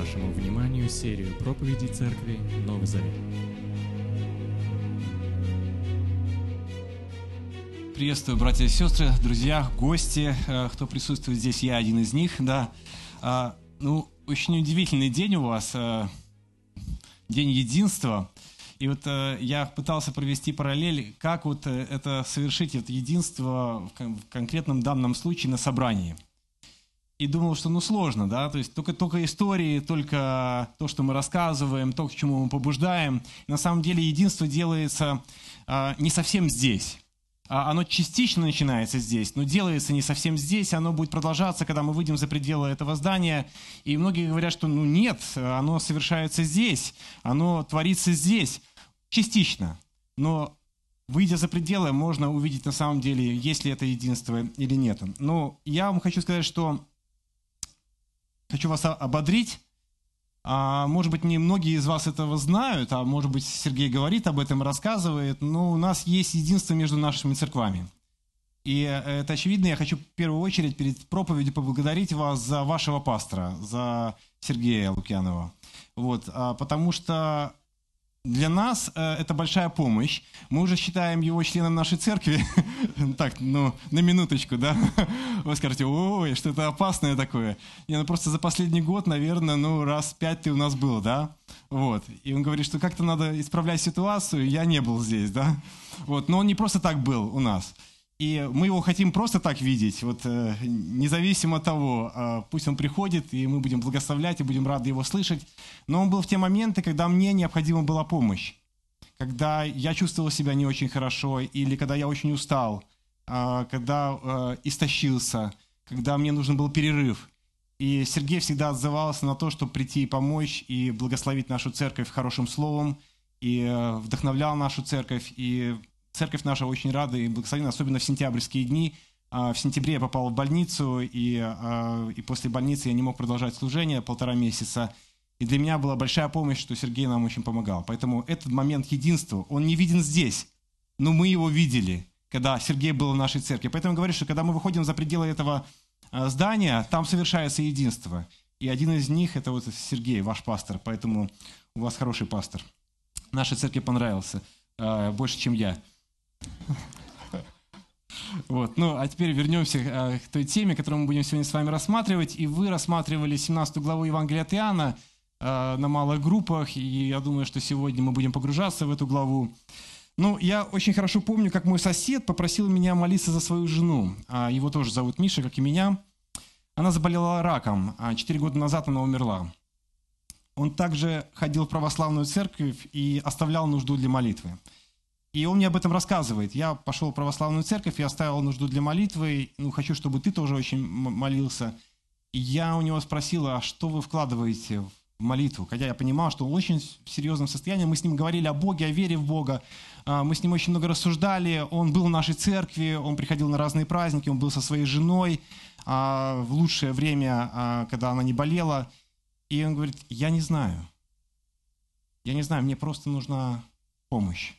Вашему вниманию серию проповедей Церкви Новый Завет. Приветствую, братья и сестры, друзья, гости, э, кто присутствует здесь, я один из них, да. А, ну, очень удивительный день у вас, э, день единства. И вот э, я пытался провести параллель, как вот это совершить это единство в конкретном данном случае на собрании – и думал, что ну сложно, да, то есть только, только истории, только то, что мы рассказываем, то, к чему мы побуждаем. На самом деле единство делается а, не совсем здесь. А, оно частично начинается здесь, но делается не совсем здесь, оно будет продолжаться, когда мы выйдем за пределы этого здания. И многие говорят, что ну нет, оно совершается здесь, оно творится здесь, частично. Но выйдя за пределы, можно увидеть на самом деле, есть ли это единство или нет. Но я вам хочу сказать, что хочу вас ободрить. А, может быть, не многие из вас этого знают, а может быть, Сергей говорит об этом, рассказывает, но у нас есть единство между нашими церквами. И это очевидно, я хочу в первую очередь перед проповедью поблагодарить вас за вашего пастора, за Сергея Лукьянова. Вот, а, потому что для нас э, это большая помощь. Мы уже считаем его членом нашей церкви. так, ну, на минуточку, да? Вы скажете, ой, что-то опасное такое. Не, ну просто за последний год, наверное, ну, раз пять ты у нас был, да? Вот. И он говорит, что как-то надо исправлять ситуацию, я не был здесь, да? Вот. Но он не просто так был у нас. И мы его хотим просто так видеть, вот, э, независимо от того, э, пусть он приходит, и мы будем благословлять, и будем рады его слышать. Но он был в те моменты, когда мне необходима была помощь, когда я чувствовал себя не очень хорошо, или когда я очень устал, э, когда э, истощился, когда мне нужен был перерыв. И Сергей всегда отзывался на то, чтобы прийти и помочь, и благословить нашу церковь хорошим словом, и э, вдохновлял нашу церковь, и Церковь наша очень рада и благословена, особенно в сентябрьские дни. А, в сентябре я попал в больницу, и, а, и после больницы я не мог продолжать служение полтора месяца. И для меня была большая помощь, что Сергей нам очень помогал. Поэтому этот момент единства, он не виден здесь, но мы его видели, когда Сергей был в нашей церкви. Поэтому говорю, что когда мы выходим за пределы этого а, здания, там совершается единство. И один из них – это вот Сергей, ваш пастор. Поэтому у вас хороший пастор. Нашей церкви понравился больше, чем я. Вот. Ну, а теперь вернемся э, к той теме, которую мы будем сегодня с вами рассматривать. И вы рассматривали 17 главу Евангелия от Иоанна э, на малых группах, и я думаю, что сегодня мы будем погружаться в эту главу. Ну, я очень хорошо помню, как мой сосед попросил меня молиться за свою жену. А его тоже зовут Миша, как и меня. Она заболела раком, а 4 года назад она умерла. Он также ходил в православную церковь и оставлял нужду для молитвы. И он мне об этом рассказывает. Я пошел в православную церковь, я оставил нужду для молитвы, ну, хочу, чтобы ты тоже очень молился. И я у него спросил, а что вы вкладываете в молитву? Хотя я понимал, что он очень серьезном состоянии. Мы с ним говорили о Боге, о вере в Бога. А, мы с ним очень много рассуждали. Он был в нашей церкви, он приходил на разные праздники, он был со своей женой а, в лучшее время, а, когда она не болела. И он говорит, я не знаю. Я не знаю, мне просто нужна помощь.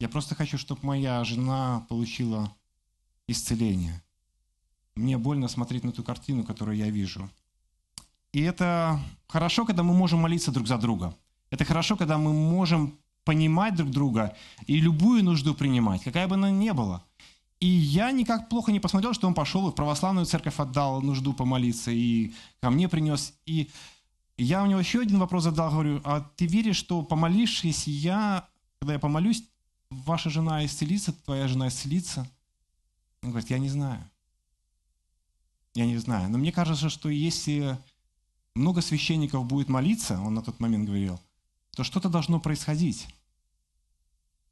Я просто хочу, чтобы моя жена получила исцеление. Мне больно смотреть на ту картину, которую я вижу. И это хорошо, когда мы можем молиться друг за друга. Это хорошо, когда мы можем понимать друг друга и любую нужду принимать, какая бы она ни была. И я никак плохо не посмотрел, что он пошел и в православную церковь отдал нужду помолиться, и ко мне принес. И я у него еще один вопрос задал, говорю, а ты веришь, что помолившись, я, когда я помолюсь, ваша жена исцелится, твоя жена исцелится? Он говорит, я не знаю. Я не знаю. Но мне кажется, что если много священников будет молиться, он на тот момент говорил, то что-то должно происходить.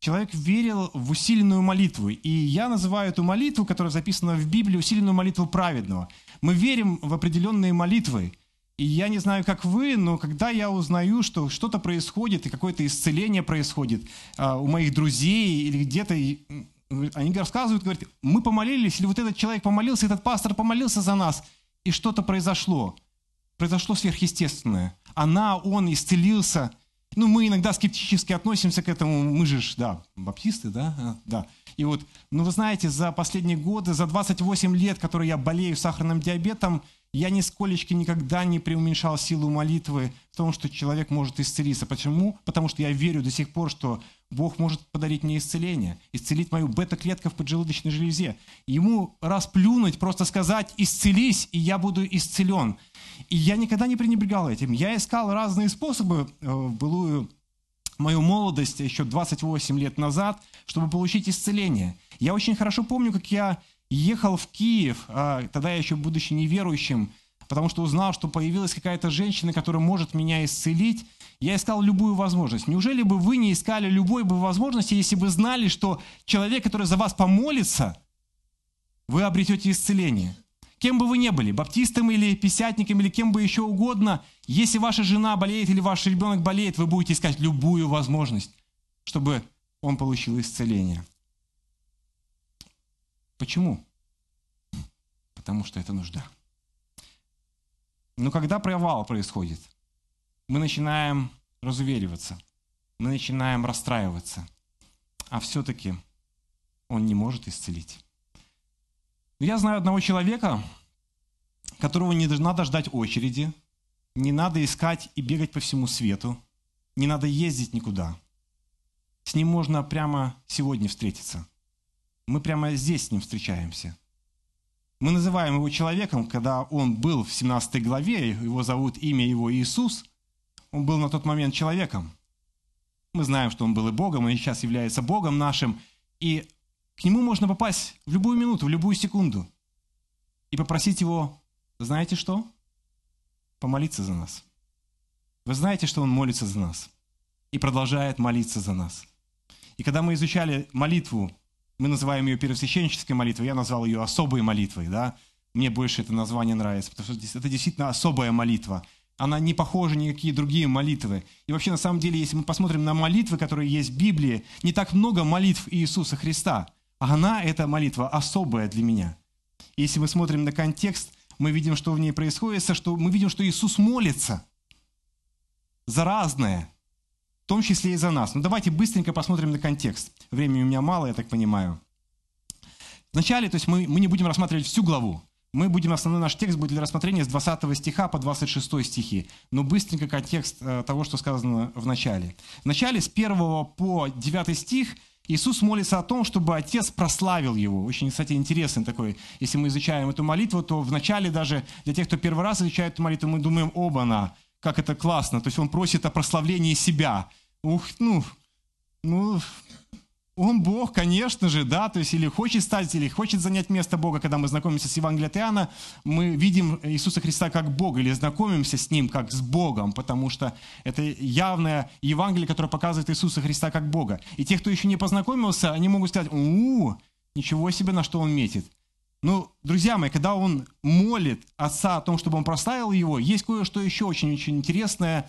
Человек верил в усиленную молитву. И я называю эту молитву, которая записана в Библии, усиленную молитву праведного. Мы верим в определенные молитвы. И я не знаю, как вы, но когда я узнаю, что что-то происходит, и какое-то исцеление происходит а, у моих друзей или где-то, они рассказывают, говорят, мы помолились, или вот этот человек помолился, этот пастор помолился за нас, и что-то произошло. Произошло сверхъестественное. Она, он исцелился. ну, мы иногда скептически относимся к этому, мы же, да, баптисты, да, а, да. И вот, ну, вы знаете, за последние годы, за 28 лет, которые я болею сахарным диабетом, я нисколечко никогда не преуменьшал силу молитвы в том, что человек может исцелиться. Почему? Потому что я верю до сих пор, что Бог может подарить мне исцеление, исцелить мою бета-клетку в поджелудочной железе. Ему расплюнуть, просто сказать «исцелись», и я буду исцелен. И я никогда не пренебрегал этим. Я искал разные способы э, в былую мою молодость еще 28 лет назад, чтобы получить исцеление. Я очень хорошо помню, как я ехал в Киев, а, тогда я еще будучи неверующим, потому что узнал, что появилась какая-то женщина, которая может меня исцелить. Я искал любую возможность. Неужели бы вы не искали любой бы возможности, если бы знали, что человек, который за вас помолится, вы обретете исцеление? Кем бы вы ни были, баптистом или писятником, или кем бы еще угодно, если ваша жена болеет или ваш ребенок болеет, вы будете искать любую возможность, чтобы он получил исцеление. Почему? Потому что это нужда. Но когда провал происходит, мы начинаем разувериваться, мы начинаем расстраиваться, а все-таки он не может исцелить. Я знаю одного человека, которого не надо ждать очереди, не надо искать и бегать по всему свету, не надо ездить никуда. С ним можно прямо сегодня встретиться – мы прямо здесь с ним встречаемся. Мы называем его человеком, когда он был в 17 главе, его зовут имя его Иисус, он был на тот момент человеком. Мы знаем, что он был и Богом, и сейчас является Богом нашим, и к нему можно попасть в любую минуту, в любую секунду и попросить его, знаете что? Помолиться за нас. Вы знаете, что он молится за нас и продолжает молиться за нас. И когда мы изучали молитву мы называем ее первосвященнической молитвой, я назвал ее особой молитвой, да. Мне больше это название нравится, потому что это действительно особая молитва. Она не похожа ни на какие другие молитвы. И вообще, на самом деле, если мы посмотрим на молитвы, которые есть в Библии, не так много молитв Иисуса Христа. А она, эта молитва, особая для меня. Если мы смотрим на контекст, мы видим, что в ней происходит, что мы видим, что Иисус молится за разное, в том числе и за нас. Но давайте быстренько посмотрим на контекст. Времени у меня мало, я так понимаю. Вначале, то есть мы, мы не будем рассматривать всю главу. Мы будем, основной наш текст будет для рассмотрения с 20 стиха по 26 стихи. Но быстренько контекст э, того, что сказано в начале. В начале с 1 по 9 стих Иисус молится о том, чтобы Отец прославил Его. Очень, кстати, интересный такой. Если мы изучаем эту молитву, то в начале даже для тех, кто первый раз изучает эту молитву, мы думаем, оба-на, как это классно. То есть он просит о прославлении себя. Ух, ну, ну, он Бог, конечно же, да, то есть или хочет стать, или хочет занять место Бога. Когда мы знакомимся с Евангелием Иоанна, мы видим Иисуса Христа как Бога, или знакомимся с Ним как с Богом, потому что это явное Евангелие, которое показывает Иисуса Христа как Бога. И те, кто еще не познакомился, они могут сказать, у, ничего себе, на что он метит. Ну, друзья мои, когда он молит Отца о том, чтобы он прославил его, есть кое-что еще очень-очень интересное.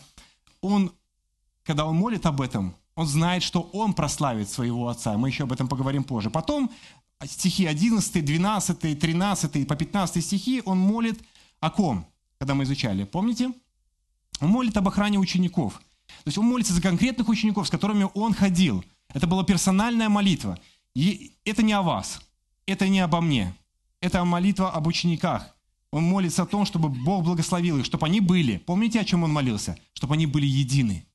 Он, когда он молит об этом, он знает, что он прославит своего Отца. Мы еще об этом поговорим позже. Потом стихи 11, 12, 13 по 15 стихи он молит о ком, когда мы изучали. Помните? Он молит об охране учеников. То есть он молится за конкретных учеников, с которыми он ходил. Это была персональная молитва. И это не о вас, это не обо мне. Это молитва об учениках. Он молится о том, чтобы Бог благословил их, чтобы они были. Помните, о чем он молился? Чтобы они были едины.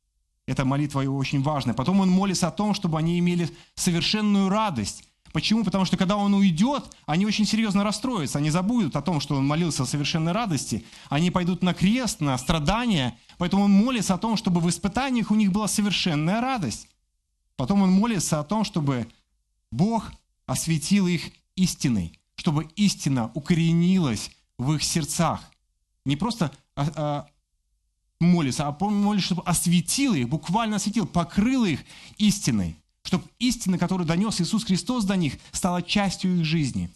Эта молитва его очень важная. Потом он молится о том, чтобы они имели совершенную радость. Почему? Потому что когда он уйдет, они очень серьезно расстроятся. Они забудут о том, что он молился о совершенной радости. Они пойдут на крест, на страдания. Поэтому он молится о том, чтобы в испытаниях у них была совершенная радость. Потом он молится о том, чтобы Бог осветил их истиной чтобы истина укоренилась в их сердцах. Не просто а, а, молится, а молится, чтобы осветил их, буквально осветил, покрыл их истиной, чтобы истина, которую донес Иисус Христос до них, стала частью их жизни.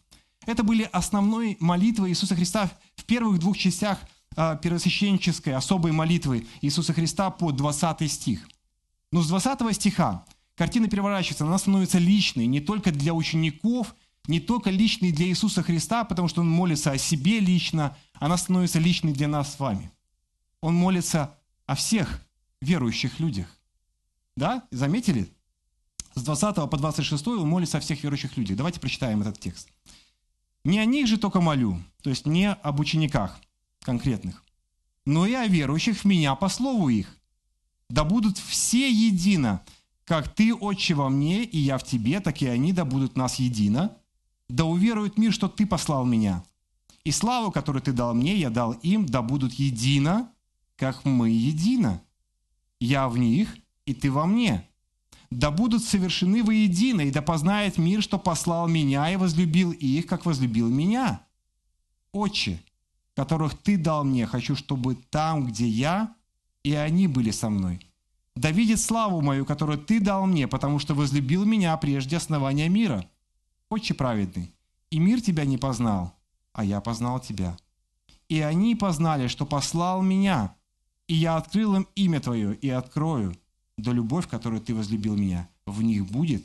Это были основной молитвы Иисуса Христа в первых двух частях а, первосвященческой особой молитвы Иисуса Христа по 20 стих. Но с 20 стиха картина переворачивается, она становится личной не только для учеников – не только личной для Иисуса Христа, потому что Он молится о себе лично, она становится личной для нас с вами. Он молится о всех верующих людях, Да? Заметили? С 20 по 26 он молится о всех верующих людях. Давайте прочитаем этот текст. «Не о них же только молю, то есть не об учениках конкретных, но и о верующих в меня по слову их. Да будут все едино, как ты, Отче, во мне, и я в тебе, так и они да будут нас едино. Да уверует мир, что ты послал меня. И славу, которую ты дал мне, я дал им, да будут едино, как мы едино. Я в них, и ты во мне. Да будут совершены воедино, и да познает мир, что послал меня и возлюбил их, как возлюбил меня. Отче, которых ты дал мне, хочу, чтобы там, где я, и они были со мной. Да видит славу мою, которую ты дал мне, потому что возлюбил меня прежде основания мира. Отче праведный, и мир тебя не познал, а я познал тебя. И они познали, что послал меня, и я открыл им имя Твое и открою, да любовь, которую Ты возлюбил меня, в них будет,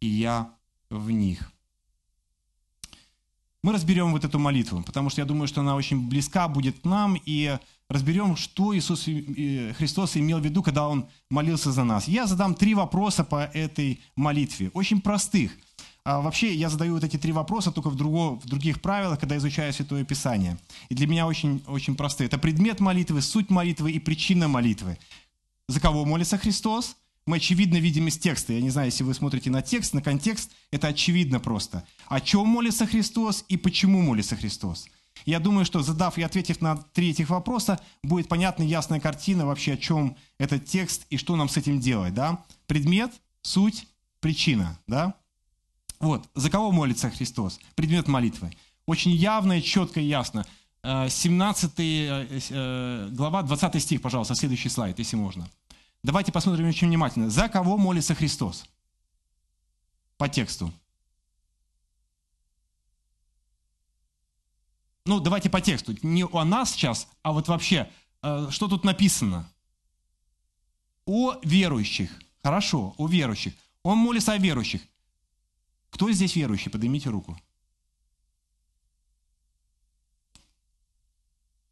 и я в них». Мы разберем вот эту молитву, потому что я думаю, что она очень близка будет нам, и разберем, что Иисус Христос имел в виду, когда Он молился за нас. Я задам три вопроса по этой молитве, очень простых. А вообще, я задаю вот эти три вопроса только в, друго, в других правилах, когда изучаю Святое Писание. И для меня очень, очень простые. Это предмет молитвы, суть молитвы и причина молитвы. За кого молится Христос? Мы очевидно видим из текста. Я не знаю, если вы смотрите на текст, на контекст, это очевидно просто. О чем молится Христос и почему молится Христос. Я думаю, что задав и ответив на три этих вопроса, будет понятна ясная картина вообще, о чем этот текст и что нам с этим делать. Да? Предмет, суть, причина. Да? Вот, за кого молится Христос? Предмет молитвы. Очень явно, четко и ясно. 17 э, э, глава, 20 стих, пожалуйста, следующий слайд, если можно. Давайте посмотрим очень внимательно. За кого молится Христос? По тексту. Ну, давайте по тексту. Не о нас сейчас, а вот вообще, э, что тут написано? О верующих. Хорошо, о верующих. Он молится о верующих. Кто здесь верующий? Поднимите руку.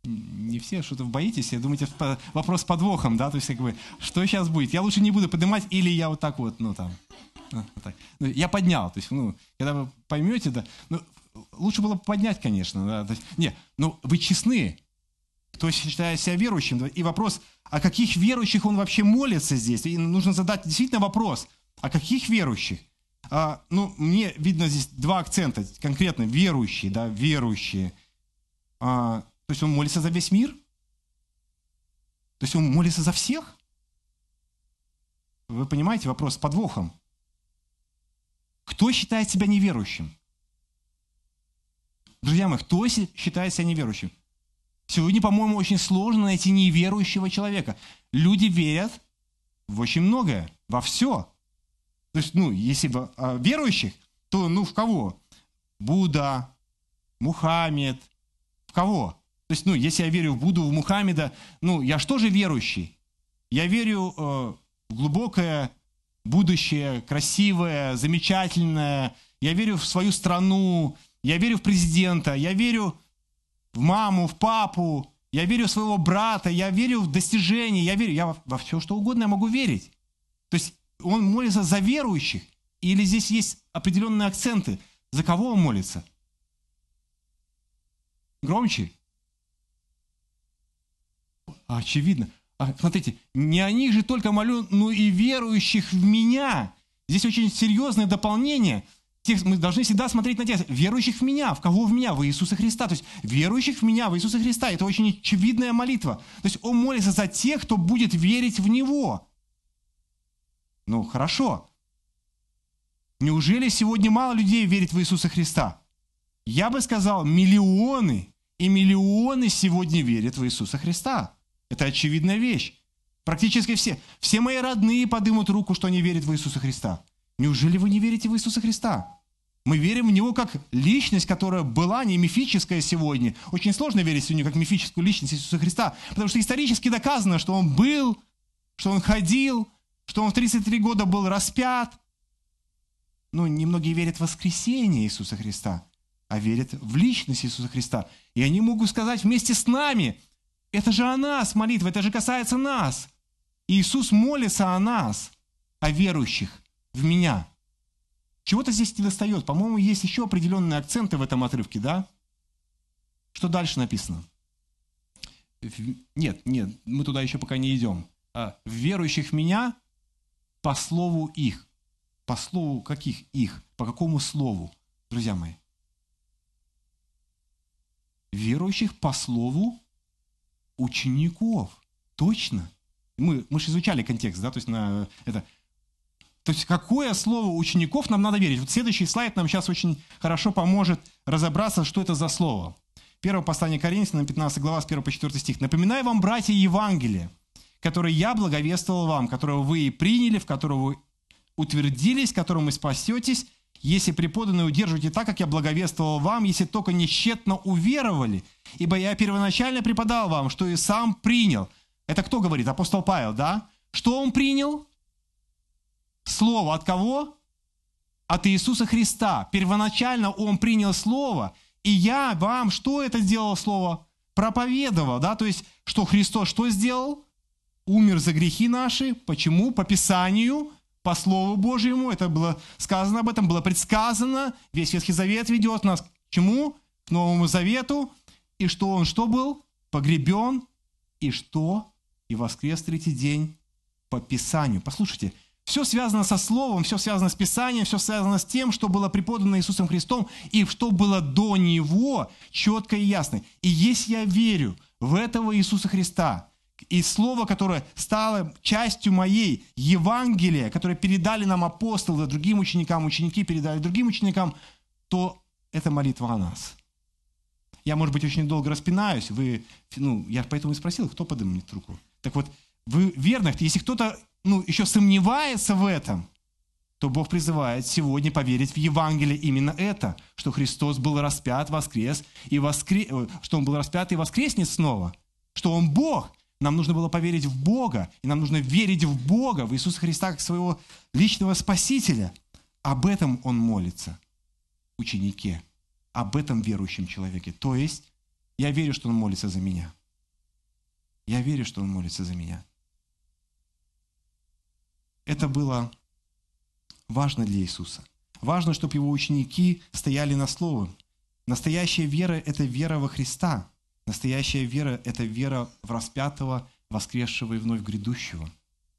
не все что-то боитесь, я думаете, вопрос с подвохом, да, то есть как бы, что сейчас будет? Я лучше не буду поднимать, или я вот так вот, ну там, ну, вот так. Ну, я поднял, то есть, ну, когда вы поймете, да, ну, лучше было бы поднять, конечно, да, то есть, не, ну, вы честны, кто считает себя верующим, да, и вопрос, о каких верующих он вообще молится здесь, и нужно задать действительно вопрос, о каких верующих? А, ну, мне видно здесь два акцента, конкретно верующие, да, верующие. А, то есть он молится за весь мир? То есть он молится за всех? Вы понимаете вопрос с подвохом? Кто считает себя неверующим? Друзья мои, кто считает себя неверующим? Сегодня, по-моему, очень сложно найти неверующего человека. Люди верят в очень многое, во все. То есть, ну, если бы а, верующих, то, ну, в кого? Будда, Мухаммед, в кого? То есть, ну, если я верю в Будду, в Мухаммеда, ну, я что же верующий? Я верю э, в глубокое будущее, красивое, замечательное. Я верю в свою страну, я верю в президента, я верю в маму, в папу, я верю в своего брата, я верю в достижения, я верю, я во, во все что угодно я могу верить. То есть он молится за верующих, или здесь есть определенные акценты, за кого он молится? Громче. Очевидно. А, смотрите, не о них же только молю, но и верующих в меня. Здесь очень серьезное дополнение. Мы должны всегда смотреть на текст. Верующих в меня. В кого в меня? В Иисуса Христа. То есть верующих в меня, в Иисуса Христа. Это очень очевидная молитва. То есть он молится за тех, кто будет верить в Него. Ну, хорошо. Неужели сегодня мало людей верит в Иисуса Христа? Я бы сказал, миллионы и миллионы сегодня верят в Иисуса Христа. Это очевидная вещь. Практически все. Все мои родные подымут руку, что они верят в Иисуса Христа. Неужели вы не верите в Иисуса Христа? Мы верим в Него как личность, которая была не мифическая сегодня. Очень сложно верить сегодня как мифическую личность Иисуса Христа, потому что исторически доказано, что Он был, что Он ходил, что Он в 33 года был распят. Но немногие верят в воскресение Иисуса Христа, а верят в личность Иисуса Христа. И они могут сказать вместе с нами, это же о нас молитва, это же касается нас. Иисус молится о нас. о верующих в меня. Чего-то здесь не достает. По-моему, есть еще определенные акценты в этом отрывке, да? Что дальше написано? Нет, нет, мы туда еще пока не идем. А, верующих в меня по слову их. По слову каких их? По какому слову, друзья мои? Верующих по слову учеников. Точно. Мы, мы же изучали контекст, да, то есть на это. То есть какое слово учеников нам надо верить? Вот следующий слайд нам сейчас очень хорошо поможет разобраться, что это за слово. Первое послание Коринфянам, 15 глава, с 1 по 4 стих. «Напоминаю вам, братья, Евангелие, которое я благовествовал вам, которого вы и приняли, в которого вы утвердились, которым вы спасетесь, если преподанные удерживаете так, как я благовествовал вам, если только нещетно уверовали, ибо я первоначально преподал вам, что и сам принял». Это кто говорит? Апостол Павел, да? Что он принял? Слово от кого? От Иисуса Христа. Первоначально он принял Слово – и я вам что это сделал слово? Проповедовал, да, то есть, что Христос что сделал? Умер за грехи наши. Почему? По Писанию, по Слову Божьему. Это было сказано об этом, было предсказано. Весь Ветхий Завет ведет нас к чему? К Новому Завету. И что он что был? Погребен. И что? И воскрес третий день по Писанию. Послушайте, все связано со Словом, все связано с Писанием, все связано с тем, что было преподано Иисусом Христом и что было до Него четко и ясно. И если я верю в этого Иисуса Христа, и Слово, которое стало частью моей Евангелия, которое передали нам апостолы другим ученикам, ученики передали другим ученикам, то это молитва о нас. Я, может быть, очень долго распинаюсь. Вы, ну, я поэтому и спросил, кто поднимет руку. Так вот, вы верных, если кто-то ну, еще сомневается в этом, то Бог призывает сегодня поверить в Евангелие именно это, что Христос был распят, воскрес, и воскре... Э, что Он был распят и воскреснет снова, что Он Бог. Нам нужно было поверить в Бога, и нам нужно верить в Бога, в Иисуса Христа как своего личного Спасителя. Об этом Он молится, ученике, об этом верующем человеке. То есть, я верю, что Он молится за меня. Я верю, что Он молится за меня. Это было важно для Иисуса. Важно, чтобы его ученики стояли на слове. Настоящая вера – это вера во Христа. Настоящая вера – это вера в распятого, воскресшего и вновь грядущего.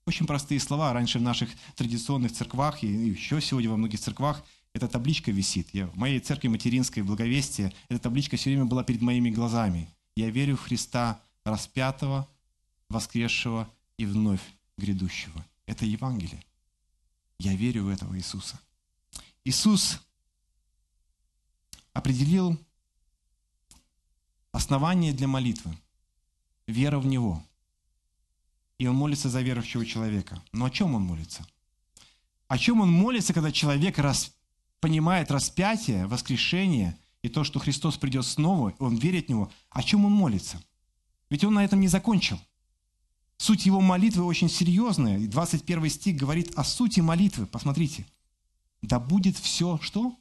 Очень простые слова. Раньше в наших традиционных церквах и еще сегодня во многих церквах эта табличка висит. Я, в моей церкви материнской в эта табличка все время была перед моими глазами. Я верю в Христа распятого, воскресшего и вновь грядущего. Это Евангелие. Я верю в этого Иисуса. Иисус определил основание для молитвы. Вера в Него. И Он молится за верующего человека. Но о чем Он молится? О чем Он молится, когда человек рас... понимает распятие, воскрешение и то, что Христос придет снова, он верит в Него? О чем Он молится? Ведь Он на этом не закончил. Суть его молитвы очень серьезная. И 21 стих говорит о сути молитвы. Посмотрите. Да будет все что?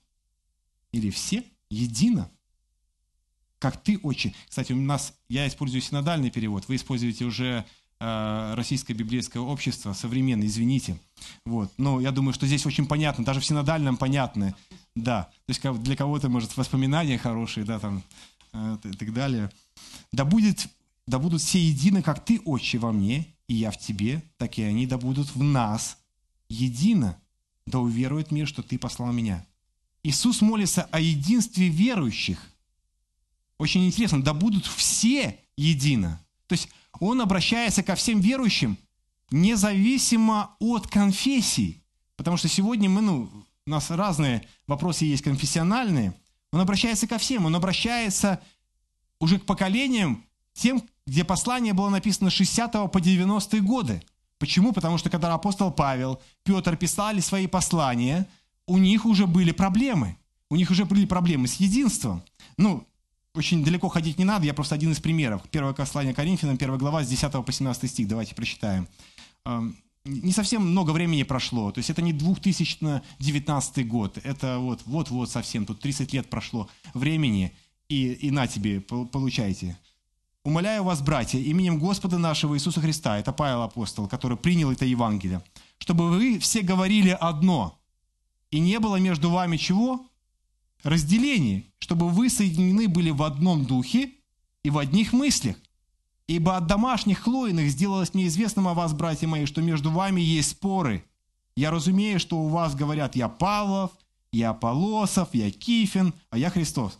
Или все едино. Как ты, отче. Кстати, у нас, я использую синодальный перевод, вы используете уже э, российское библейское общество, современное, извините. Вот. Но я думаю, что здесь очень понятно, даже в синодальном понятно. Да. То есть для кого-то, может, воспоминания хорошие, да, там, э, и так далее. Да будет да будут все едины, как ты, Отче, во мне, и я в тебе, так и они да будут в нас едино, да уверует мир, что ты послал меня». Иисус молится о единстве верующих. Очень интересно, да будут все едино. То есть он обращается ко всем верующим независимо от конфессий. Потому что сегодня мы, ну, у нас разные вопросы есть конфессиональные. Он обращается ко всем, он обращается уже к поколениям, тем, где послание было написано с 60 по 90 годы. Почему? Потому что когда апостол Павел, Петр писали свои послания, у них уже были проблемы. У них уже были проблемы с единством. Ну, очень далеко ходить не надо, я просто один из примеров. Первое послание Коринфянам, первая глава, с 10 по 17 стих, давайте прочитаем. Не совсем много времени прошло, то есть это не 2019 год, это вот, вот-вот совсем, тут 30 лет прошло времени, и, и на тебе, получайте. Умоляю вас, братья, именем Господа нашего Иисуса Христа, это Павел апостол, который принял это Евангелие, чтобы вы все говорили одно. И не было между вами чего? Разделений, чтобы вы соединены были в одном духе и в одних мыслях. Ибо от домашних хлоиных сделалось мне известным о вас, братья мои, что между вами есть споры. Я разумею, что у вас говорят, я Павлов, я Аполосов, я Кифин, а я Христос.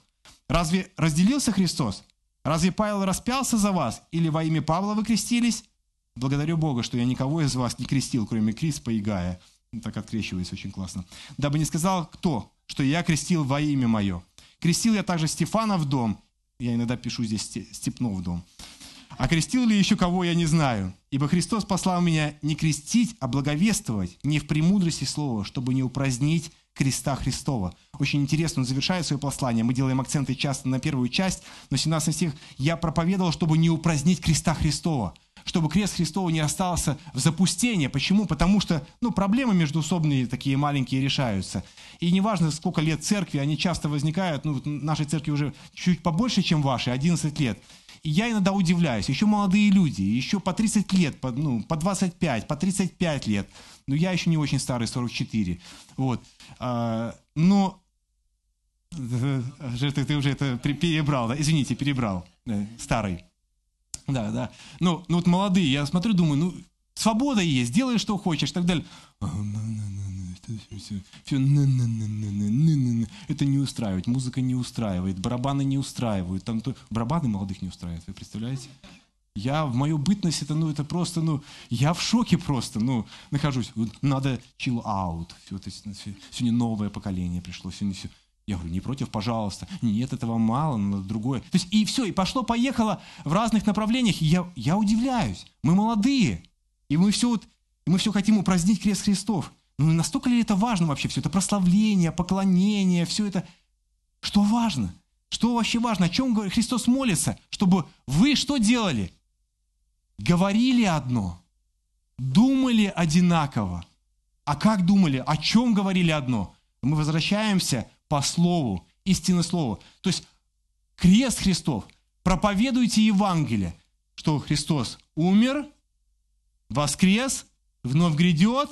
Разве разделился Христос? Разве Павел распялся за вас? Или во имя Павла вы крестились? Благодарю Бога, что я никого из вас не крестил, кроме Криспа и Гая. Так открещивается очень классно. Дабы не сказал кто, что я крестил во имя мое. Крестил я также Стефана в дом. Я иногда пишу здесь Степнов в дом. А крестил ли еще кого, я не знаю. Ибо Христос послал меня не крестить, а благовествовать, не в премудрости слова, чтобы не упразднить креста Христова. Очень интересно, он завершает свое послание. Мы делаем акценты часто на первую часть, но 17 стих «Я проповедовал, чтобы не упразднить креста Христова» чтобы крест Христова не остался в запустении. Почему? Потому что ну, проблемы междуусобные такие маленькие решаются. И неважно, сколько лет церкви, они часто возникают, ну, нашей церкви уже чуть побольше, чем вашей, 11 лет. И я иногда удивляюсь, еще молодые люди, еще по 30 лет, по, ну, по 25, по 35 лет. Но я еще не очень старый, 44. Вот. А, но ты, ты уже это перебрал, да? Извините, перебрал. Старый. Да, да. Ну, ну вот молодые, я смотрю, думаю, ну, свобода есть, делай, что хочешь, и так далее. Это не устраивает, музыка не устраивает, барабаны не устраивают, там то... барабаны молодых не устраивают, вы представляете? Я в мою бытность, это, ну, это просто, ну, я в шоке просто, ну, нахожусь. Надо chill out. Все, сегодня новое поколение пришло, сегодня все. Я говорю, не против, пожалуйста. Нет, этого мало, надо другое. То есть, и все, и пошло-поехало в разных направлениях. И я, я удивляюсь. Мы молодые. И мы все, вот, мы все хотим упразднить крест Христов. Ну, настолько ли это важно вообще? Все это прославление, поклонение, все это. Что важно? Что вообще важно? О чем Христос молится? Чтобы вы что делали? Говорили одно. Думали одинаково. А как думали? О чем говорили одно? Мы возвращаемся по слову, истинное слово. То есть крест Христов. Проповедуйте Евангелие, что Христос умер, воскрес, вновь грядет,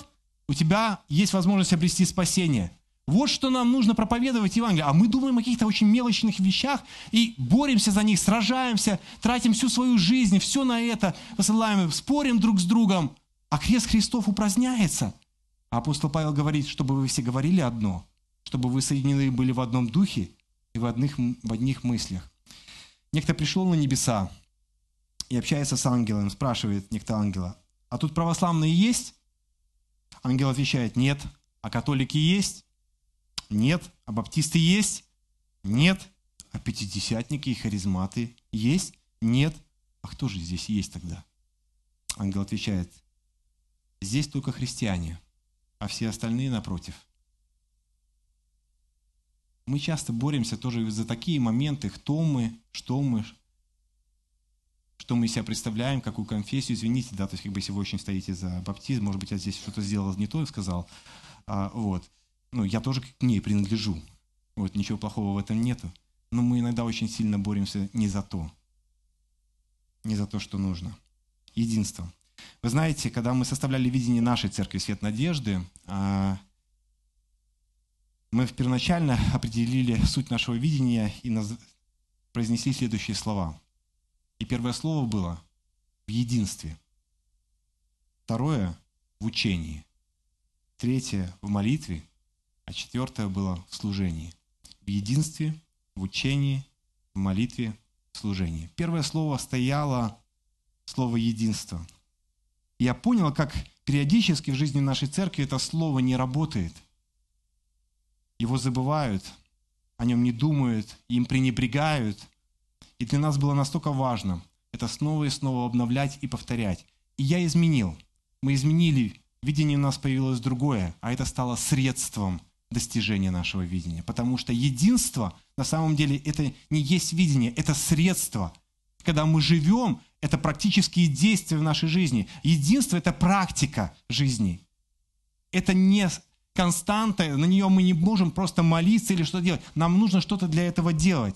у тебя есть возможность обрести спасение. Вот что нам нужно проповедовать Евангелие. А мы думаем о каких-то очень мелочных вещах и боремся за них, сражаемся, тратим всю свою жизнь, все на это посылаем, спорим друг с другом. А крест Христов упраздняется. Апостол Павел говорит, чтобы вы все говорили одно – чтобы вы соединены были в одном духе и в одних, в одних мыслях. Некто пришел на небеса и общается с ангелом, спрашивает некто ангела, а тут православные есть? Ангел отвечает, нет. А католики есть? Нет. А баптисты есть? Нет. А пятидесятники и харизматы есть? Нет. А кто же здесь есть тогда? Ангел отвечает, здесь только христиане, а все остальные напротив – мы часто боремся тоже за такие моменты, кто мы, что мы, что мы из себя представляем, какую конфессию, извините, да, то есть как бы если вы очень стоите за баптизм, может быть, я здесь что-то сделал не то и сказал, а, вот, ну, я тоже к ней принадлежу, вот, ничего плохого в этом нету, но мы иногда очень сильно боремся не за то, не за то, что нужно. Единство. Вы знаете, когда мы составляли видение нашей церкви «Свет надежды», а, мы первоначально определили суть нашего видения и произнесли следующие слова. И первое слово было в единстве. Второе – в учении. Третье – в молитве. А четвертое было в служении. В единстве, в учении, в молитве, в служении. Первое слово стояло слово «единство». Я понял, как периодически в жизни нашей церкви это слово не работает его забывают, о нем не думают, им пренебрегают. И для нас было настолько важно это снова и снова обновлять и повторять. И я изменил. Мы изменили, видение у нас появилось другое, а это стало средством достижения нашего видения. Потому что единство на самом деле это не есть видение, это средство. Когда мы живем, это практические действия в нашей жизни. Единство – это практика жизни. Это не константа, на нее мы не можем просто молиться или что-то делать. Нам нужно что-то для этого делать.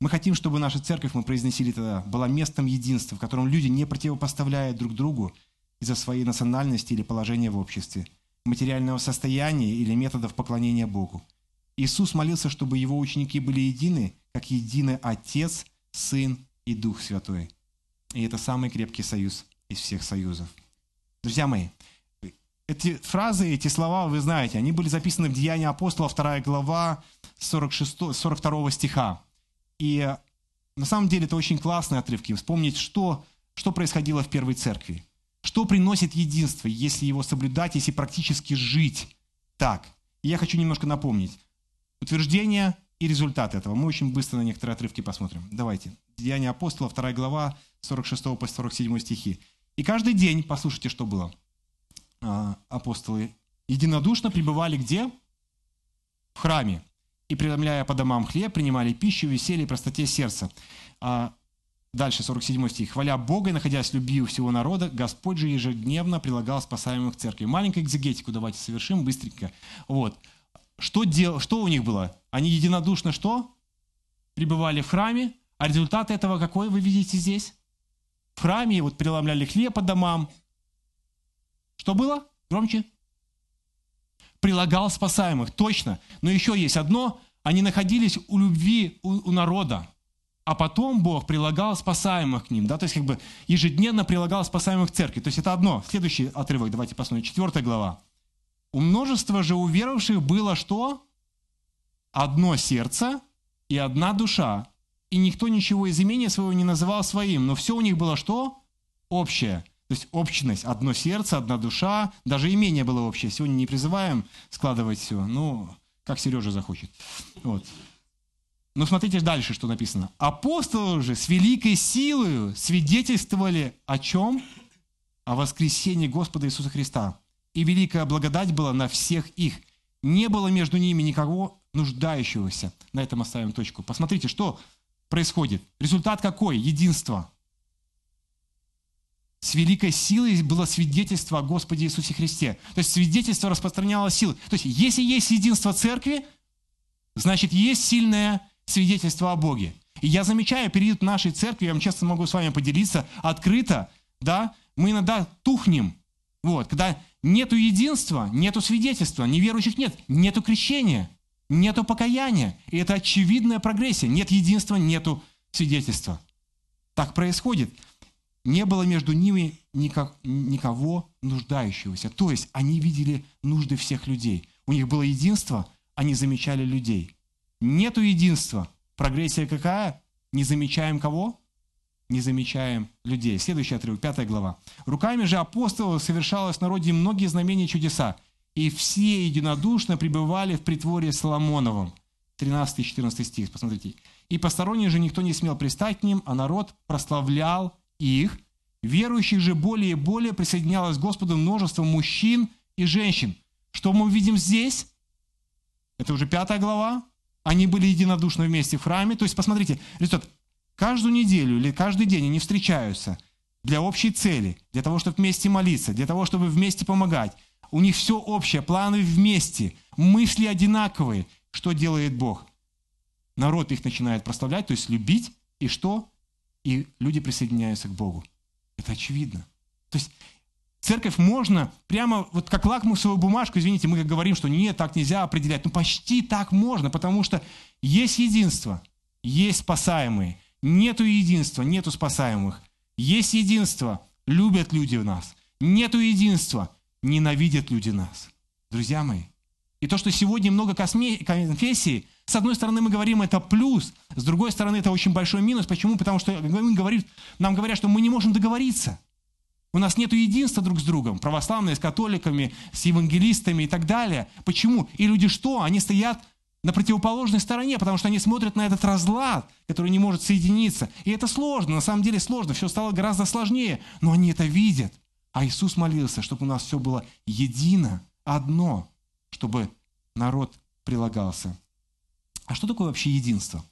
Мы хотим, чтобы наша церковь, мы произносили тогда, была местом единства, в котором люди не противопоставляют друг другу, из-за своей национальности или положения в обществе, материального состояния или методов поклонения Богу. Иисус молился, чтобы его ученики были едины, как едины Отец, Сын и Дух Святой. И это самый крепкий союз из всех союзов. Друзья мои, эти фразы, эти слова, вы знаете, они были записаны в Деянии апостола, 2 глава, 46, 42 стиха. И на самом деле это очень классные отрывки. Вспомнить, что, что происходило в первой церкви. Что приносит единство, если его соблюдать, если практически жить так. И я хочу немножко напомнить. Утверждение и результат этого. Мы очень быстро на некоторые отрывки посмотрим. Давайте. Деяния апостола, 2 глава, 46 по 47 стихи. «И каждый день, послушайте, что было, апостолы единодушно пребывали где? В храме. И, преломляя по домам хлеб, принимали пищу, веселье и простоте сердца. А дальше, 47 стих. «Хваля Бога и находясь в любви у всего народа, Господь же ежедневно прилагал спасаемых к церкви». Маленькую экзегетику давайте совершим быстренько. Вот. Что, дел, что у них было? Они единодушно что? Пребывали в храме. А результат этого какой вы видите здесь? В храме вот преломляли хлеб по домам. Что было? Громче. Прилагал спасаемых. Точно. Но еще есть одно. Они находились у любви у, у народа. А потом Бог прилагал спасаемых к ним. Да? То есть как бы ежедневно прилагал спасаемых к церкви. То есть это одно. Следующий отрывок давайте посмотрим. Четвертая глава. У множества же уверовавших было что? Одно сердце и одна душа. И никто ничего из имения своего не называл своим. Но все у них было что? Общее. То есть общность, одно сердце, одна душа, даже имение было общее. Сегодня не призываем складывать все, ну, как Сережа захочет. Вот. Но смотрите дальше, что написано. Апостолы же с великой силой свидетельствовали о чем? О воскресении Господа Иисуса Христа и великая благодать была на всех их. Не было между ними никого нуждающегося. На этом оставим точку. Посмотрите, что происходит. Результат какой? Единство. С великой силой было свидетельство о Господе Иисусе Христе. То есть свидетельство распространяло силы. То есть если есть единство церкви, значит есть сильное свидетельство о Боге. И я замечаю период нашей церкви, я вам честно могу с вами поделиться, открыто, да, мы иногда тухнем, вот, когда нету единства, нету свидетельства, неверующих нет, нету крещения, нету покаяния. И это очевидная прогрессия. Нет единства, нету свидетельства. Так происходит. Не было между ними никак, никого нуждающегося. То есть они видели нужды всех людей. У них было единство, они замечали людей. Нету единства. Прогрессия какая? Не замечаем кого? не замечаем людей. Следующий отрывок, пятая глава. «Руками же апостолов совершалось в народе многие знамения и чудеса, и все единодушно пребывали в притворе Соломоновом». 13-14 стих, посмотрите. «И посторонний же никто не смел пристать к ним, а народ прославлял их. Верующих же более и более присоединялось к Господу множество мужчин и женщин». Что мы видим здесь? Это уже пятая глава. Они были единодушно вместе в храме. То есть, посмотрите, результат каждую неделю или каждый день они встречаются для общей цели, для того, чтобы вместе молиться, для того, чтобы вместе помогать. У них все общее, планы вместе, мысли одинаковые. Что делает Бог? Народ их начинает прославлять, то есть любить, и что? И люди присоединяются к Богу. Это очевидно. То есть церковь можно прямо вот как лакмусовую бумажку, извините, мы говорим, что нет, так нельзя определять. Ну почти так можно, потому что есть единство, есть спасаемые, Нету единства, нету спасаемых. Есть единство, любят люди в нас. Нету единства, ненавидят люди нас. Друзья мои, и то, что сегодня много конфессий, с одной стороны мы говорим, это плюс, с другой стороны это очень большой минус. Почему? Потому что нам говорят, что мы не можем договориться. У нас нет единства друг с другом, православные, с католиками, с евангелистами и так далее. Почему? И люди что? Они стоят на противоположной стороне, потому что они смотрят на этот разлад, который не может соединиться. И это сложно, на самом деле сложно, все стало гораздо сложнее, но они это видят. А Иисус молился, чтобы у нас все было едино, одно, чтобы народ прилагался. А что такое вообще единство?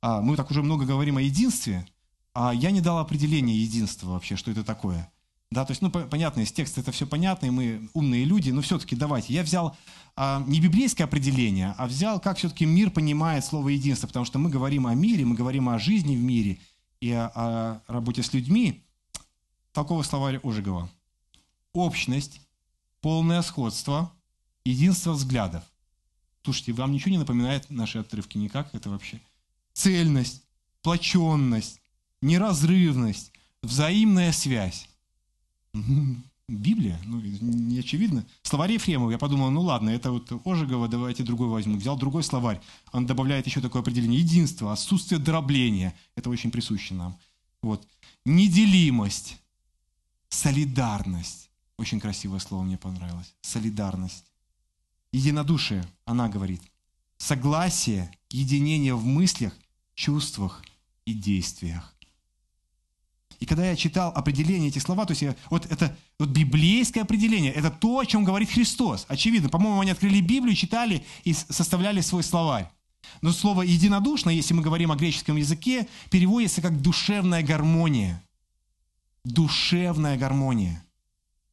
А, мы так уже много говорим о единстве, а я не дал определения единства вообще, что это такое. Да, то есть, ну, понятно, из текста это все понятно, и мы умные люди, но все-таки давайте. Я взял а, не библейское определение, а взял, как все-таки мир понимает слово единство, потому что мы говорим о мире, мы говорим о жизни в мире и о, о работе с людьми. Толковый словарь Ожегова. общность, полное сходство, единство взглядов. Слушайте, вам ничего не напоминает наши отрывки? Никак это вообще? Цельность, сплоченность, неразрывность, взаимная связь. Библия, ну, не очевидно. Словарь Ефремова, я подумал, ну ладно, это вот Ожегова, давайте другой возьму. Взял другой словарь, он добавляет еще такое определение. Единство, отсутствие дробления, это очень присуще нам. Вот. Неделимость, солидарность. Очень красивое слово мне понравилось. Солидарность. Единодушие, она говорит. Согласие, единение в мыслях, чувствах и действиях. И когда я читал определение этих слова, то есть я, вот это вот библейское определение, это то, о чем говорит Христос. Очевидно, по-моему, они открыли Библию, читали и составляли свой словарь. Но слово «единодушно», если мы говорим о греческом языке, переводится как «душевная гармония». Душевная гармония.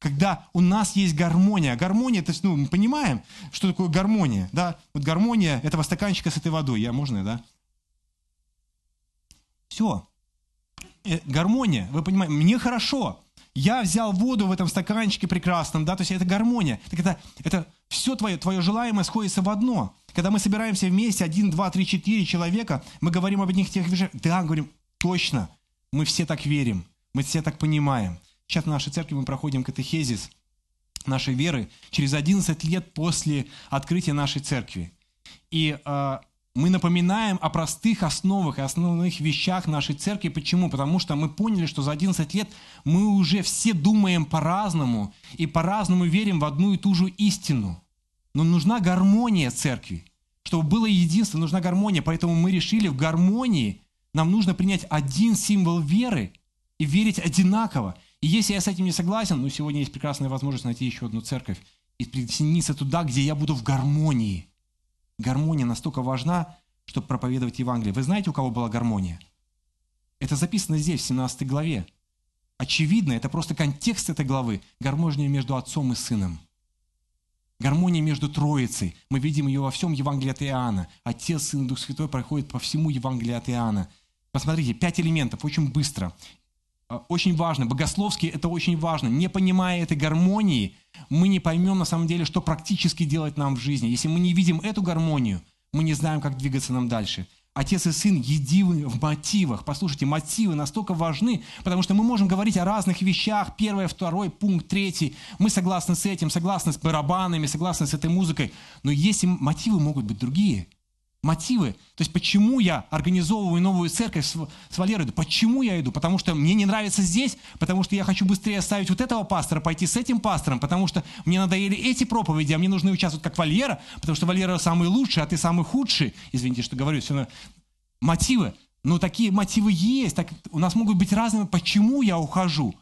Когда у нас есть гармония. Гармония, то есть, ну, мы понимаем, что такое гармония, да? Вот гармония этого стаканчика с этой водой. Я, можно, да? Все. Э, гармония, вы понимаете, мне хорошо. Я взял воду в этом стаканчике прекрасном, да, то есть это гармония. Так это, это все твое, твое желаемое сходится в одно. Когда мы собираемся вместе, один, два, три, четыре человека, мы говорим об одних тех вещах. Да, говорим, точно, мы все так верим, мы все так понимаем. Сейчас в нашей церкви мы проходим катехезис нашей веры через 11 лет после открытия нашей церкви. И э, мы напоминаем о простых основах и основных вещах нашей церкви. Почему? Потому что мы поняли, что за 11 лет мы уже все думаем по-разному и по-разному верим в одну и ту же истину. Но нужна гармония церкви. Чтобы было единство, нужна гармония. Поэтому мы решили в гармонии нам нужно принять один символ веры и верить одинаково. И если я с этим не согласен, ну сегодня есть прекрасная возможность найти еще одну церковь и присоединиться туда, где я буду в гармонии – гармония настолько важна, чтобы проповедовать Евангелие. Вы знаете, у кого была гармония? Это записано здесь, в 17 главе. Очевидно, это просто контекст этой главы. Гармония между отцом и сыном. Гармония между Троицей. Мы видим ее во всем Евангелии от Иоанна. Отец, Сын и Дух Святой проходят по всему Евангелию от Иоанна. Посмотрите, пять элементов, очень быстро. А, очень важно, богословски это очень важно. Не понимая этой гармонии, мы не поймем на самом деле, что практически делать нам в жизни. Если мы не видим эту гармонию, мы не знаем, как двигаться нам дальше. Отец и сын едины в мотивах. Послушайте, мотивы настолько важны, потому что мы можем говорить о разных вещах. Первый, второй, пункт, третий. Мы согласны с этим, согласны с барабанами, согласны с этой музыкой. Но если мотивы могут быть другие – мотивы. То есть почему я организовываю новую церковь с, Валерой? Почему я иду? Потому что мне не нравится здесь, потому что я хочу быстрее оставить вот этого пастора, пойти с этим пастором, потому что мне надоели эти проповеди, а мне нужны участвовать как Валера, потому что Валера самый лучший, а ты самый худший. Извините, что говорю. Все Мотивы. Но такие мотивы есть. Так, у нас могут быть разные. Почему я ухожу?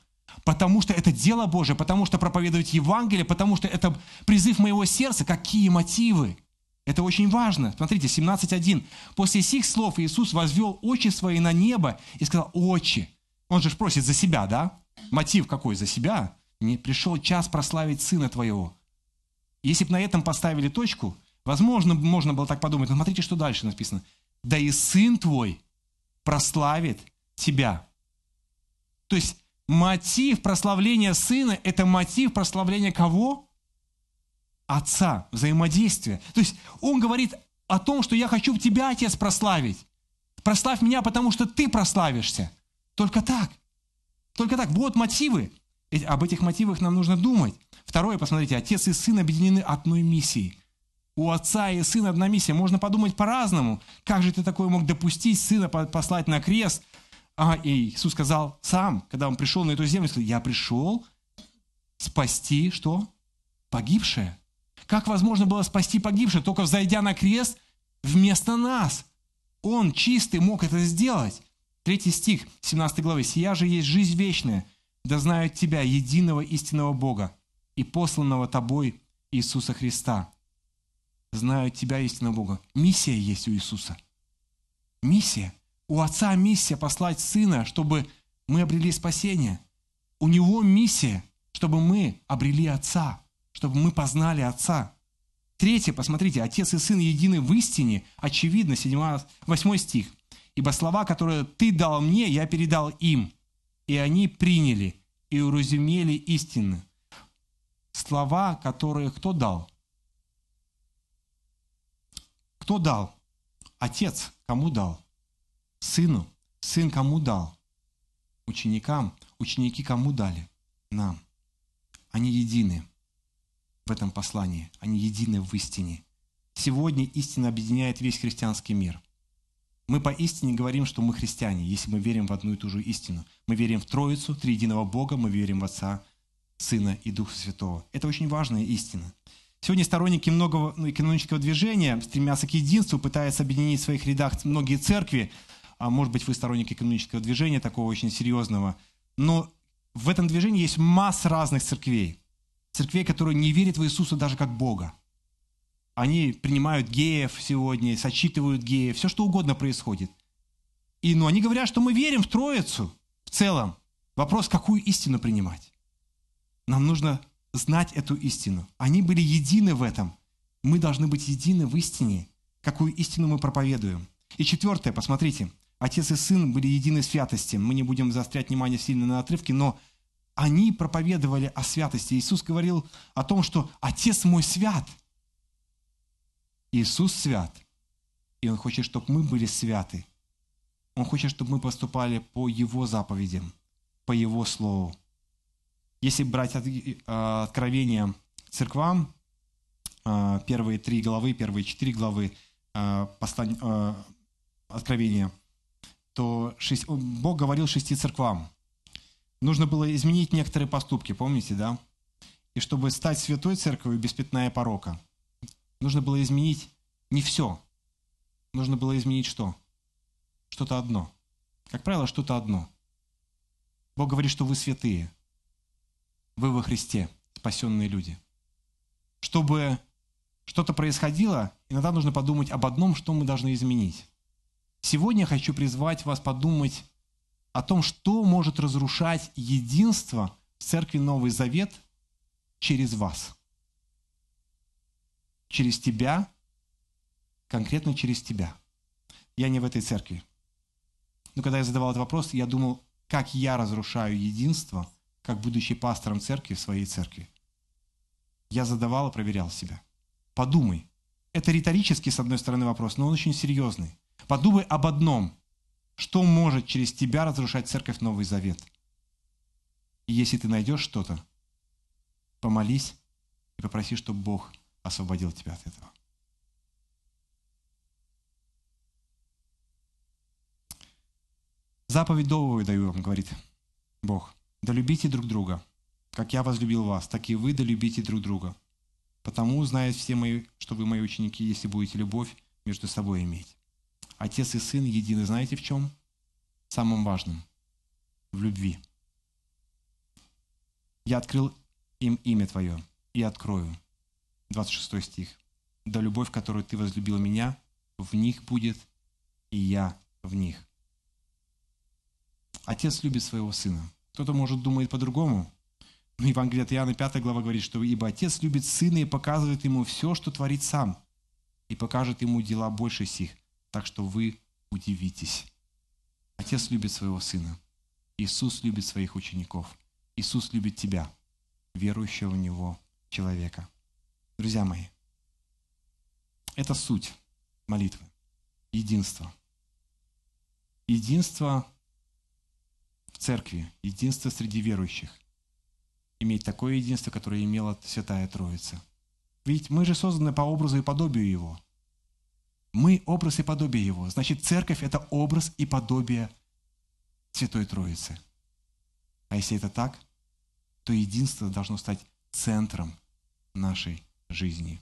Потому что это дело Божие, потому что проповедовать Евангелие, потому что это призыв моего сердца. Какие мотивы? Это очень важно. Смотрите, 17.1. «После сих слов Иисус возвел очи свои на небо и сказал, «Очи». Он же просит за себя, да? Мотив какой? За себя? Не пришел час прославить Сына Твоего. Если бы на этом поставили точку, возможно, можно было так подумать, но смотрите, что дальше написано. «Да и Сын Твой прославит Тебя». То есть мотив прославления Сына – это мотив прославления кого? Отца, взаимодействие. То есть он говорит о том, что я хочу тебя, Отец, прославить. Прославь меня, потому что ты прославишься. Только так. Только так. Вот мотивы. Об этих мотивах нам нужно думать. Второе, посмотрите, отец и сын объединены одной миссией. У отца и сына одна миссия. Можно подумать по-разному. Как же ты такое мог допустить, сына послать на крест? А, и Иисус сказал сам, когда он пришел на эту землю, сказал, я пришел спасти что? Погибшее. Как возможно было спасти погибших, только взойдя на крест вместо нас? Он чистый мог это сделать. Третий стих 17 главы. «Сия же есть жизнь вечная, да знают Тебя, единого истинного Бога и посланного Тобой Иисуса Христа». Знают Тебя, истинного Бога. Миссия есть у Иисуса. Миссия. У Отца миссия послать Сына, чтобы мы обрели спасение. У Него миссия, чтобы мы обрели Отца чтобы мы познали Отца. Третье, посмотрите, Отец и Сын едины в истине, очевидно, 7, 8 стих. «Ибо слова, которые Ты дал мне, я передал им, и они приняли и уразумели истины». слова, которые кто дал? Кто дал? Отец кому дал? Сыну. Сын кому дал? Ученикам. Ученики кому дали? Нам. Они едины в этом послании. Они едины в истине. Сегодня истина объединяет весь христианский мир. Мы по истине говорим, что мы христиане, если мы верим в одну и ту же истину. Мы верим в Троицу, Триединого Бога, мы верим в Отца, Сына и Духа Святого. Это очень важная истина. Сегодня сторонники многого ну, экономического движения стремятся к единству, пытаются объединить в своих рядах многие церкви. А может быть, вы сторонник экономического движения, такого очень серьезного. Но в этом движении есть масса разных церквей. Церквей, которые не верят в Иисуса даже как Бога. Они принимают геев сегодня, сочитывают геев, все что угодно происходит. И ну, они говорят, что мы верим в Троицу в целом. Вопрос, какую истину принимать. Нам нужно знать эту истину. Они были едины в этом. Мы должны быть едины в истине, какую истину мы проповедуем. И четвертое, посмотрите, отец и сын были едины в святости. Мы не будем заострять внимание сильно на отрывке, но они проповедовали о святости. Иисус говорил о том, что Отец мой свят – Иисус свят, и Он хочет, чтобы мы были святы. Он хочет, чтобы мы поступали по Его заповедям, по Его Слову. Если брать от, э, откровения церквам, э, первые три главы, первые четыре главы э, послань, э, откровения, то Бог говорил шести церквам. Нужно было изменить некоторые поступки, помните, да? И чтобы стать святой церковью без пятна и порока – нужно было изменить не все. Нужно было изменить что? Что-то одно. Как правило, что-то одно. Бог говорит, что вы святые. Вы во Христе, спасенные люди. Чтобы что-то происходило, иногда нужно подумать об одном, что мы должны изменить. Сегодня я хочу призвать вас подумать о том, что может разрушать единство в Церкви Новый Завет через вас – через тебя, конкретно через тебя. Я не в этой церкви. Но когда я задавал этот вопрос, я думал, как я разрушаю единство, как будучи пастором церкви в своей церкви. Я задавал и проверял себя. Подумай. Это риторический, с одной стороны, вопрос, но он очень серьезный. Подумай об одном. Что может через тебя разрушать церковь Новый Завет? И если ты найдешь что-то, помолись и попроси, чтобы Бог освободил тебя от этого. Заповедь новую даю вам, говорит Бог. Да любите друг друга, как я возлюбил вас, так и вы да любите друг друга. Потому знают все мои, что вы мои ученики, если будете любовь между собой иметь. Отец и сын едины, знаете в чем? Самым важным. В любви. Я открыл им имя Твое и открою. 26 стих. «Да любовь, которую ты возлюбил меня, в них будет, и я в них». Отец любит своего сына. Кто-то, может, думает по-другому. Но Евангелие от Иоанна 5 глава говорит, что «Ибо Отец любит Сына и показывает Ему все, что творит Сам, и покажет Ему дела больше сих, так что вы удивитесь». Отец любит своего Сына. Иисус любит своих учеников. Иисус любит тебя, верующего в Него человека. Друзья мои, это суть молитвы. Единство. Единство в церкви, единство среди верующих. Иметь такое единство, которое имела Святая Троица. Ведь мы же созданы по образу и подобию Его. Мы образ и подобие Его. Значит, церковь – это образ и подобие Святой Троицы. А если это так, то единство должно стать центром нашей жизни.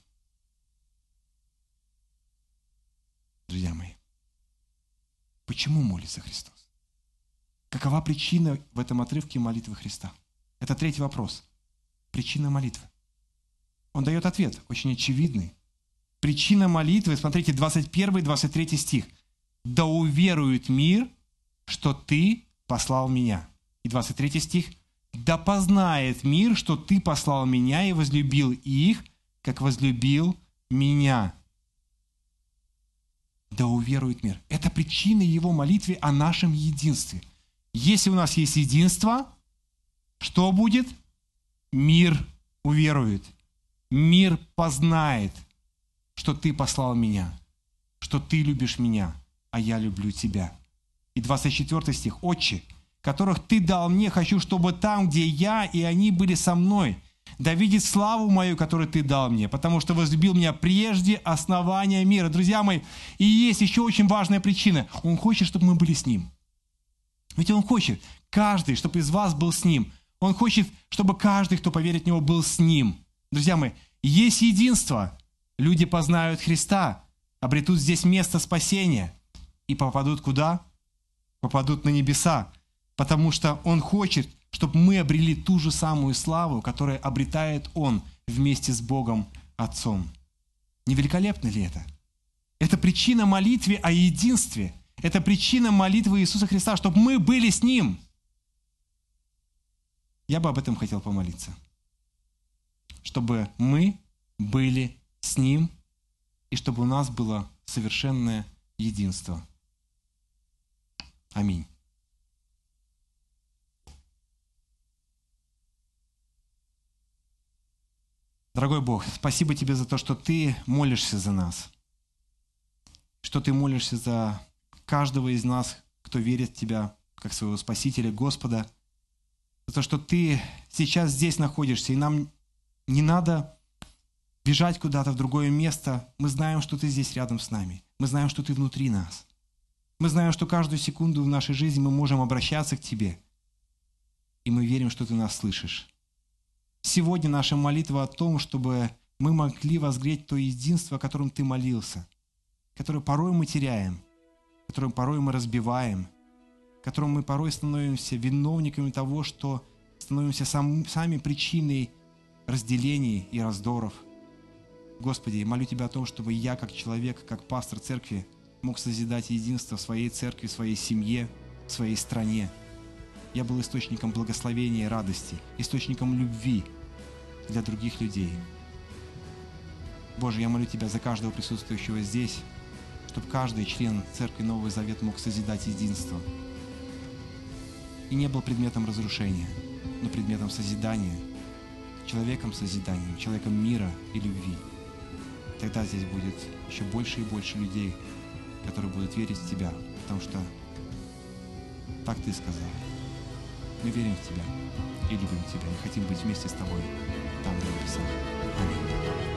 Друзья мои, почему молится Христос? Какова причина в этом отрывке молитвы Христа? Это третий вопрос. Причина молитвы. Он дает ответ, очень очевидный. Причина молитвы, смотрите, 21-23 стих. «Да уверует мир, что Ты послал меня». И 23 стих. «Да познает мир, что Ты послал меня и возлюбил их, как возлюбил меня. Да уверует мир. Это причина его молитвы о нашем единстве. Если у нас есть единство, что будет? Мир уверует, мир познает, что ты послал меня, что ты любишь меня, а я люблю тебя. И 24 стих. «Отче, которых ты дал мне, хочу, чтобы там, где я и они были со мной, да видит славу мою, которую ты дал мне, потому что возлюбил меня прежде основания мира». Друзья мои, и есть еще очень важная причина. Он хочет, чтобы мы были с Ним. Ведь Он хочет, каждый, чтобы из вас был с Ним. Он хочет, чтобы каждый, кто поверит в Него, был с Ним. Друзья мои, есть единство. Люди познают Христа, обретут здесь место спасения и попадут куда? Попадут на небеса, потому что Он хочет, чтобы мы обрели ту же самую славу, которую обретает Он вместе с Богом Отцом. Не великолепно ли это? Это причина молитвы о единстве. Это причина молитвы Иисуса Христа, чтобы мы были с Ним. Я бы об этом хотел помолиться. Чтобы мы были с Ним, и чтобы у нас было совершенное единство. Аминь. Дорогой Бог, спасибо Тебе за то, что Ты молишься за нас, что Ты молишься за каждого из нас, кто верит в Тебя, как своего Спасителя, Господа, за то, что Ты сейчас здесь находишься, и нам не надо бежать куда-то в другое место. Мы знаем, что Ты здесь рядом с нами. Мы знаем, что Ты внутри нас. Мы знаем, что каждую секунду в нашей жизни мы можем обращаться к Тебе. И мы верим, что Ты нас слышишь. Сегодня наша молитва о том, чтобы мы могли возгреть то единство, о котором Ты молился, которое порой мы теряем, которое порой мы разбиваем, которым мы порой становимся виновниками того, что становимся сам, сами причиной разделений и раздоров – Господи, молю Тебя о том, чтобы я, как человек, как пастор церкви, мог созидать единство в своей церкви, в своей семье, в своей стране. Я был источником благословения и радости, источником любви для других людей. Боже, я молю Тебя за каждого присутствующего здесь, чтобы каждый член Церкви Новый Завет мог созидать единство и не был предметом разрушения, но предметом созидания, человеком созидания, человеком мира и любви тогда здесь будет еще больше и больше людей, которые будут верить в Тебя, потому что так Ты сказал. Мы верим в Тебя и любим Тебя, и хотим быть вместе с Тобой там, на небесах. Аминь.